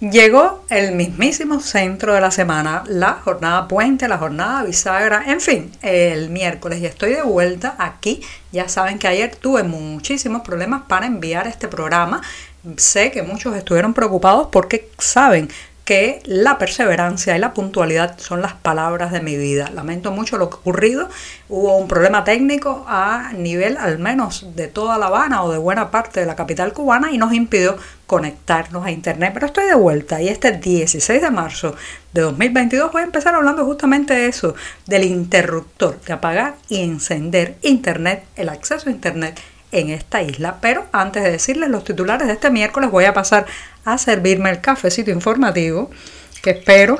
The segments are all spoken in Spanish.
Llegó el mismísimo centro de la semana, la jornada puente, la jornada bisagra, en fin, el miércoles y estoy de vuelta aquí. Ya saben que ayer tuve muchísimos problemas para enviar este programa. Sé que muchos estuvieron preocupados porque saben que la perseverancia y la puntualidad son las palabras de mi vida. Lamento mucho lo que ocurrido. Hubo un problema técnico a nivel al menos de toda La Habana o de buena parte de la capital cubana y nos impidió conectarnos a internet. Pero estoy de vuelta y este 16 de marzo de 2022 voy a empezar hablando justamente de eso, del interruptor, de apagar y encender internet, el acceso a internet en esta isla. Pero antes de decirles los titulares de este miércoles, voy a pasar a servirme el cafecito informativo que espero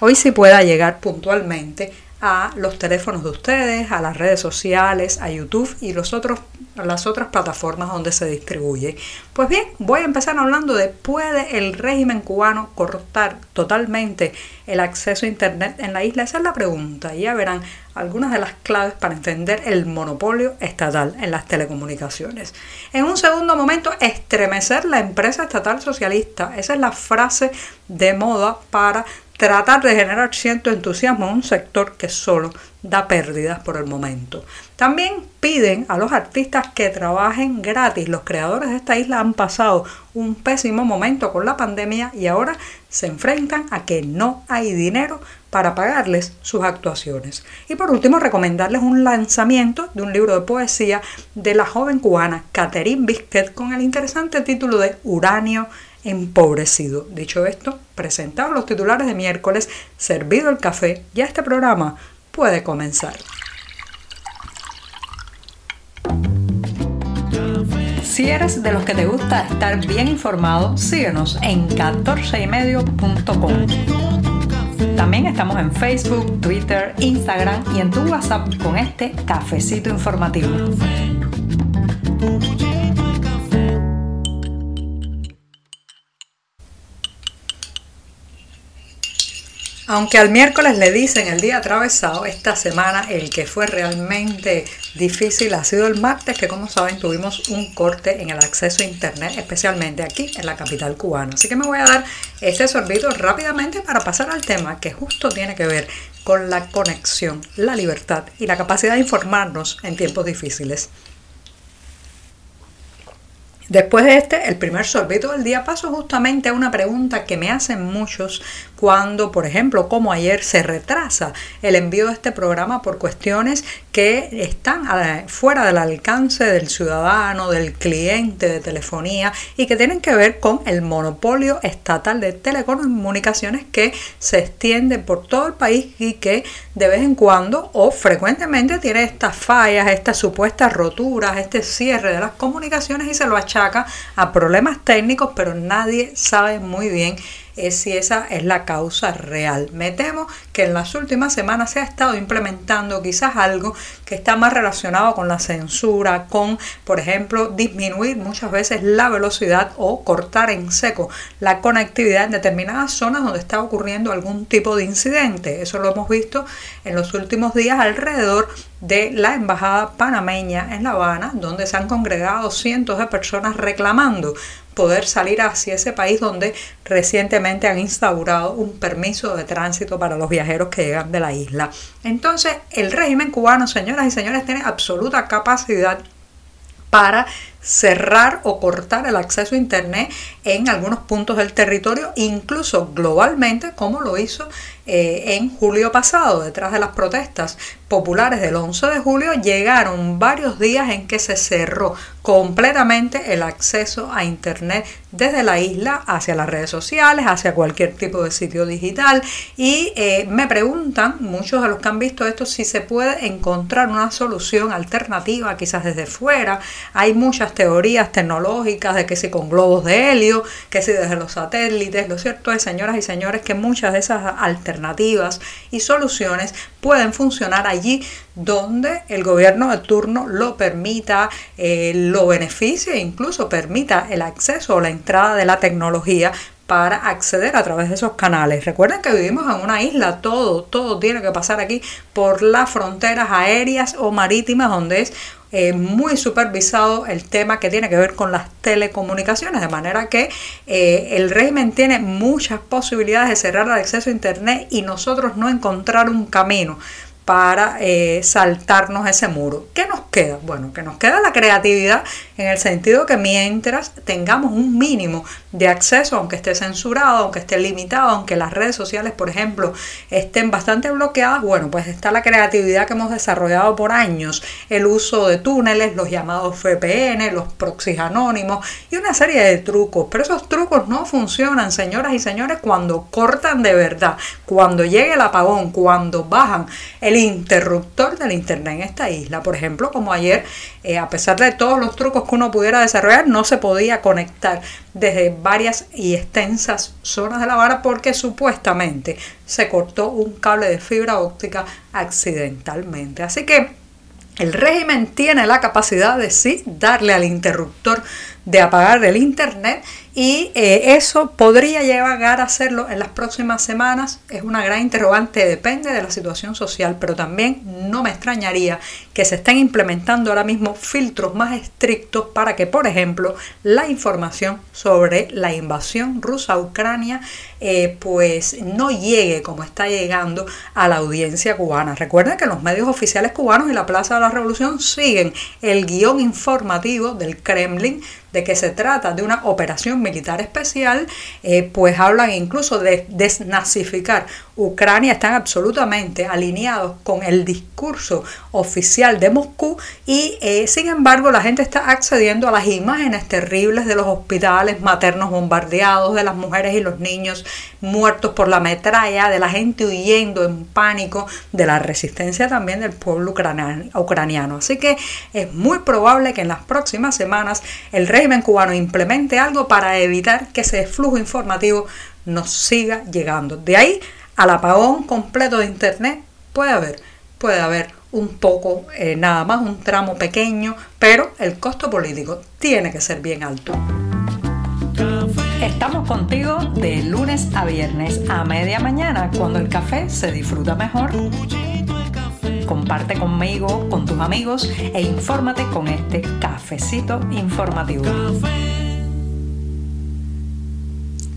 hoy sí pueda llegar puntualmente a los teléfonos de ustedes, a las redes sociales, a YouTube y los otros, las otras plataformas donde se distribuye. Pues bien, voy a empezar hablando de ¿puede el régimen cubano cortar totalmente el acceso a Internet en la isla? Esa es la pregunta y ya verán algunas de las claves para entender el monopolio estatal en las telecomunicaciones. En un segundo momento, estremecer la empresa estatal socialista. Esa es la frase de moda para tratar de generar cierto entusiasmo en un sector que solo da pérdidas por el momento. También piden a los artistas que trabajen gratis. Los creadores de esta isla han pasado un pésimo momento con la pandemia y ahora se enfrentan a que no hay dinero para pagarles sus actuaciones. Y por último, recomendarles un lanzamiento de un libro de poesía de la joven cubana Catherine Bisquet con el interesante título de Uranio empobrecido. Dicho esto, presentados los titulares de miércoles, servido el café, ya este programa puede comenzar. Si eres de los que te gusta estar bien informado, síguenos en 14ymedio.com. También estamos en Facebook, Twitter, Instagram y en tu WhatsApp con este cafecito informativo. Aunque al miércoles le dicen el día atravesado, esta semana el que fue realmente difícil ha sido el martes, que como saben tuvimos un corte en el acceso a Internet, especialmente aquí en la capital cubana. Así que me voy a dar este sorbito rápidamente para pasar al tema que justo tiene que ver con la conexión, la libertad y la capacidad de informarnos en tiempos difíciles. Después de este, el primer sorbito del día, paso justamente a una pregunta que me hacen muchos cuando, por ejemplo, como ayer se retrasa el envío de este programa por cuestiones que están fuera del alcance del ciudadano, del cliente de telefonía y que tienen que ver con el monopolio estatal de telecomunicaciones que se extiende por todo el país y que de vez en cuando o frecuentemente tiene estas fallas, estas supuestas roturas, este cierre de las comunicaciones y se lo achaca a problemas técnicos, pero nadie sabe muy bien es si esa es la causa real. Me temo que en las últimas semanas se ha estado implementando quizás algo que está más relacionado con la censura, con, por ejemplo, disminuir muchas veces la velocidad o cortar en seco la conectividad en determinadas zonas donde está ocurriendo algún tipo de incidente. Eso lo hemos visto en los últimos días alrededor de la embajada panameña en La Habana, donde se han congregado cientos de personas reclamando poder salir hacia ese país donde recientemente han instaurado un permiso de tránsito para los viajeros que llegan de la isla. Entonces, el régimen cubano, señoras y señores, tiene absoluta capacidad para cerrar o cortar el acceso a Internet en algunos puntos del territorio, incluso globalmente, como lo hizo eh, en julio pasado, detrás de las protestas populares del 11 de julio, llegaron varios días en que se cerró completamente el acceso a Internet desde la isla hacia las redes sociales, hacia cualquier tipo de sitio digital. Y eh, me preguntan, muchos de los que han visto esto, si se puede encontrar una solución alternativa, quizás desde fuera. Hay muchas teorías tecnológicas de que si con globos de helio, que si desde los satélites. Lo cierto es, señoras y señores, que muchas de esas alternativas y soluciones pueden funcionar allí donde el gobierno de turno lo permita, eh, lo beneficie e incluso permita el acceso o la entrada de la tecnología para acceder a través de esos canales. Recuerden que vivimos en una isla, todo, todo tiene que pasar aquí por las fronteras aéreas o marítimas, donde es eh, muy supervisado el tema que tiene que ver con las telecomunicaciones, de manera que eh, el régimen tiene muchas posibilidades de cerrar el acceso a Internet y nosotros no encontrar un camino para eh, saltarnos ese muro. ¿Qué nos queda? Bueno, que nos queda la creatividad en el sentido que mientras tengamos un mínimo de acceso, aunque esté censurado, aunque esté limitado, aunque las redes sociales, por ejemplo, estén bastante bloqueadas, bueno, pues está la creatividad que hemos desarrollado por años, el uso de túneles, los llamados VPN, los proxies anónimos y una serie de trucos. Pero esos trucos no funcionan, señoras y señores, cuando cortan de verdad, cuando llegue el apagón, cuando bajan el interruptor del Internet en esta isla. Por ejemplo, como ayer, eh, a pesar de todos los trucos que uno pudiera desarrollar, no se podía conectar desde varias y extensas zonas de La vara porque supuestamente se cortó un cable de fibra óptica accidentalmente. Así que el régimen tiene la capacidad de sí darle al interruptor de apagar el internet y eh, eso podría llegar a hacerlo en las próximas semanas. Es una gran interrogante, depende de la situación social, pero también no me extrañaría que se estén implementando ahora mismo filtros más estrictos para que, por ejemplo, la información sobre la invasión rusa a Ucrania eh, pues no llegue como está llegando a la audiencia cubana. Recuerden que los medios oficiales cubanos y la Plaza de la Revolución siguen el guion informativo del Kremlin de que se trata de una operación militar especial, eh, pues hablan incluso de desnazificar Ucrania, están absolutamente alineados con el discurso oficial de Moscú y eh, sin embargo la gente está accediendo a las imágenes terribles de los hospitales maternos bombardeados, de las mujeres y los niños muertos por la metralla, de la gente huyendo en pánico, de la resistencia también del pueblo ucraniano. Así que es muy probable que en las próximas semanas el régimen cubano implemente algo para evitar que ese flujo informativo nos siga llegando. De ahí al apagón completo de Internet puede haber, puede haber un poco, eh, nada más un tramo pequeño, pero el costo político tiene que ser bien alto. Estamos contigo de lunes a viernes a media mañana, cuando el café se disfruta mejor. Comparte conmigo, con tus amigos e infórmate con este cafecito informativo.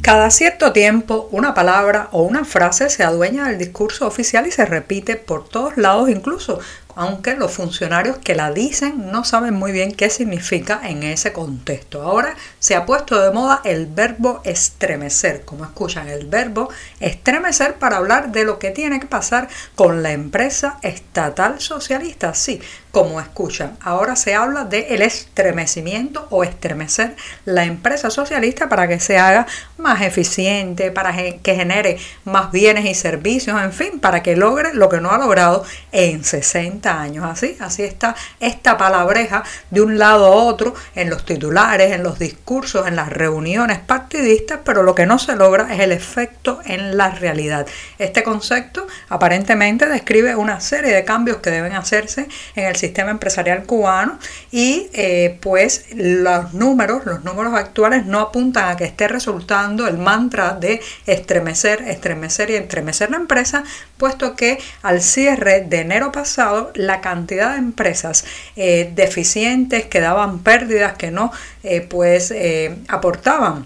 Cada cierto tiempo una palabra o una frase se adueña del discurso oficial y se repite por todos lados, incluso aunque los funcionarios que la dicen no saben muy bien qué significa en ese contexto. Ahora se ha puesto de moda el verbo estremecer, como escuchan, el verbo estremecer para hablar de lo que tiene que pasar con la empresa estatal socialista. Sí, como escuchan, ahora se habla de el estremecimiento o estremecer la empresa socialista para que se haga más eficiente, para que genere más bienes y servicios, en fin, para que logre lo que no ha logrado en 60 años. Así, así está esta palabreja de un lado a otro en los titulares, en los discursos, en las reuniones partidistas, pero lo que no se logra es el efecto en la realidad. Este concepto aparentemente describe una serie de cambios que deben hacerse en el sistema empresarial cubano y eh, pues los números, los números actuales no apuntan a que esté resultando el mantra de estremecer, estremecer y estremecer la empresa, puesto que al cierre de enero pasado la cantidad de empresas eh, deficientes que daban pérdidas, que no eh, pues eh, aportaban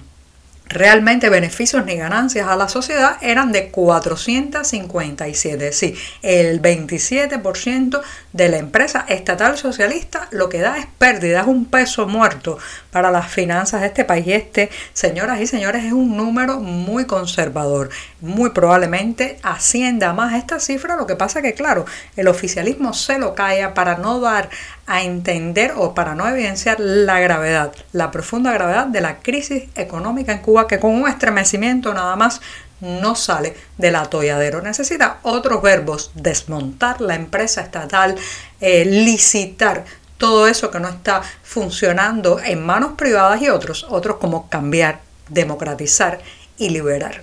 realmente beneficios ni ganancias a la sociedad eran de 457. Sí, el 27% de la empresa estatal socialista lo que da es pérdida, es un peso muerto para las finanzas de este país. Este, señoras y señores, es un número muy conservador. Muy probablemente ascienda más esta cifra. Lo que pasa que, claro, el oficialismo se lo calla para no dar a entender o para no evidenciar la gravedad, la profunda gravedad de la crisis económica en Cuba que con un estremecimiento nada más no sale del atolladero. Necesita otros verbos, desmontar la empresa estatal, eh, licitar todo eso que no está funcionando en manos privadas y otros, otros como cambiar, democratizar y liberar.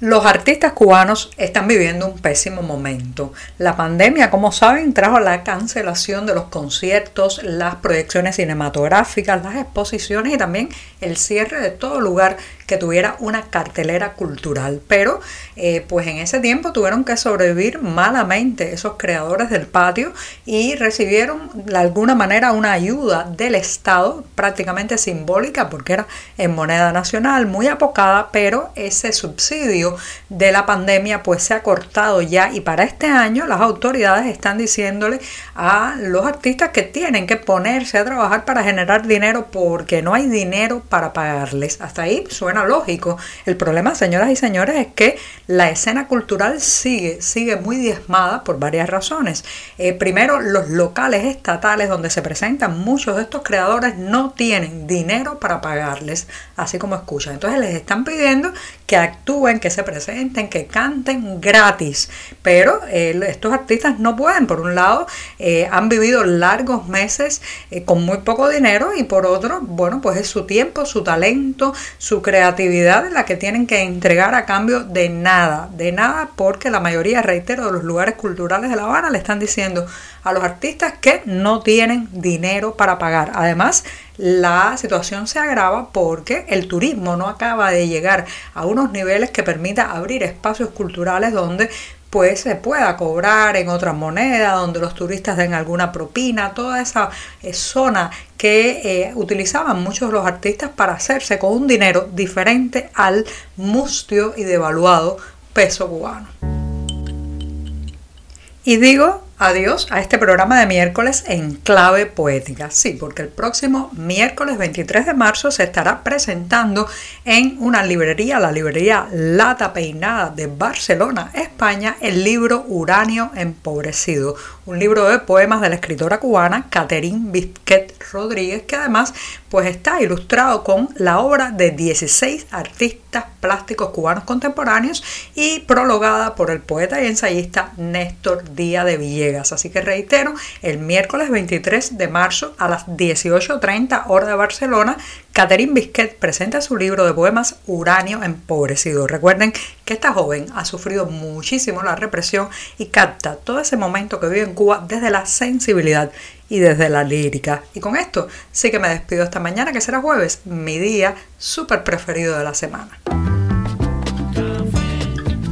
Los artistas cubanos están viviendo un pésimo momento. La pandemia, como saben, trajo la cancelación de los conciertos, las proyecciones cinematográficas, las exposiciones y también el cierre de todo lugar que tuviera una cartelera cultural. Pero eh, pues en ese tiempo tuvieron que sobrevivir malamente esos creadores del patio y recibieron de alguna manera una ayuda del Estado prácticamente simbólica porque era en moneda nacional, muy apocada, pero ese subsidio de la pandemia pues se ha cortado ya y para este año las autoridades están diciéndole a los artistas que tienen que ponerse a trabajar para generar dinero porque no hay dinero para pagarles. Hasta ahí suena lógico. El problema, señoras y señores, es que la escena cultural sigue, sigue muy diezmada por varias razones. Eh, primero, los locales estatales donde se presentan muchos de estos creadores no tienen dinero para pagarles, así como escuchan. Entonces les están pidiendo que actúen, que se presenten, que canten gratis. Pero eh, estos artistas no pueden. Por un lado, eh, han vivido largos meses con muy poco dinero y por otro, bueno, pues es su tiempo, su talento, su creatividad actividad en la que tienen que entregar a cambio de nada, de nada porque la mayoría, reitero, de los lugares culturales de La Habana le están diciendo a los artistas que no tienen dinero para pagar. Además, la situación se agrava porque el turismo no acaba de llegar a unos niveles que permita abrir espacios culturales donde pues se pueda cobrar en otra moneda, donde los turistas den alguna propina, toda esa eh, zona que eh, utilizaban muchos los artistas para hacerse con un dinero diferente al mustio y devaluado peso cubano. Y digo adiós a este programa de miércoles en clave poética. Sí, porque el próximo miércoles 23 de marzo se estará presentando en una librería, la librería Lata Peinada de Barcelona, España, el libro Uranio Empobrecido, un libro de poemas de la escritora cubana Catherine Bisquet Rodríguez, que además pues está ilustrado con la obra de 16 artistas plásticos cubanos contemporáneos y prologada por el poeta y ensayista Néstor Díaz de Villegas. Así que reitero, el miércoles 23 de marzo a las 18.30 hora de Barcelona, Catherine Bisquet presenta su libro de poemas Uranio Empobrecido. Recuerden que esta joven ha sufrido muchísimo la represión y capta todo ese momento que vive en Cuba desde la sensibilidad y desde la lírica. Y con esto sí que me despido esta mañana, que será jueves, mi día súper preferido de la semana.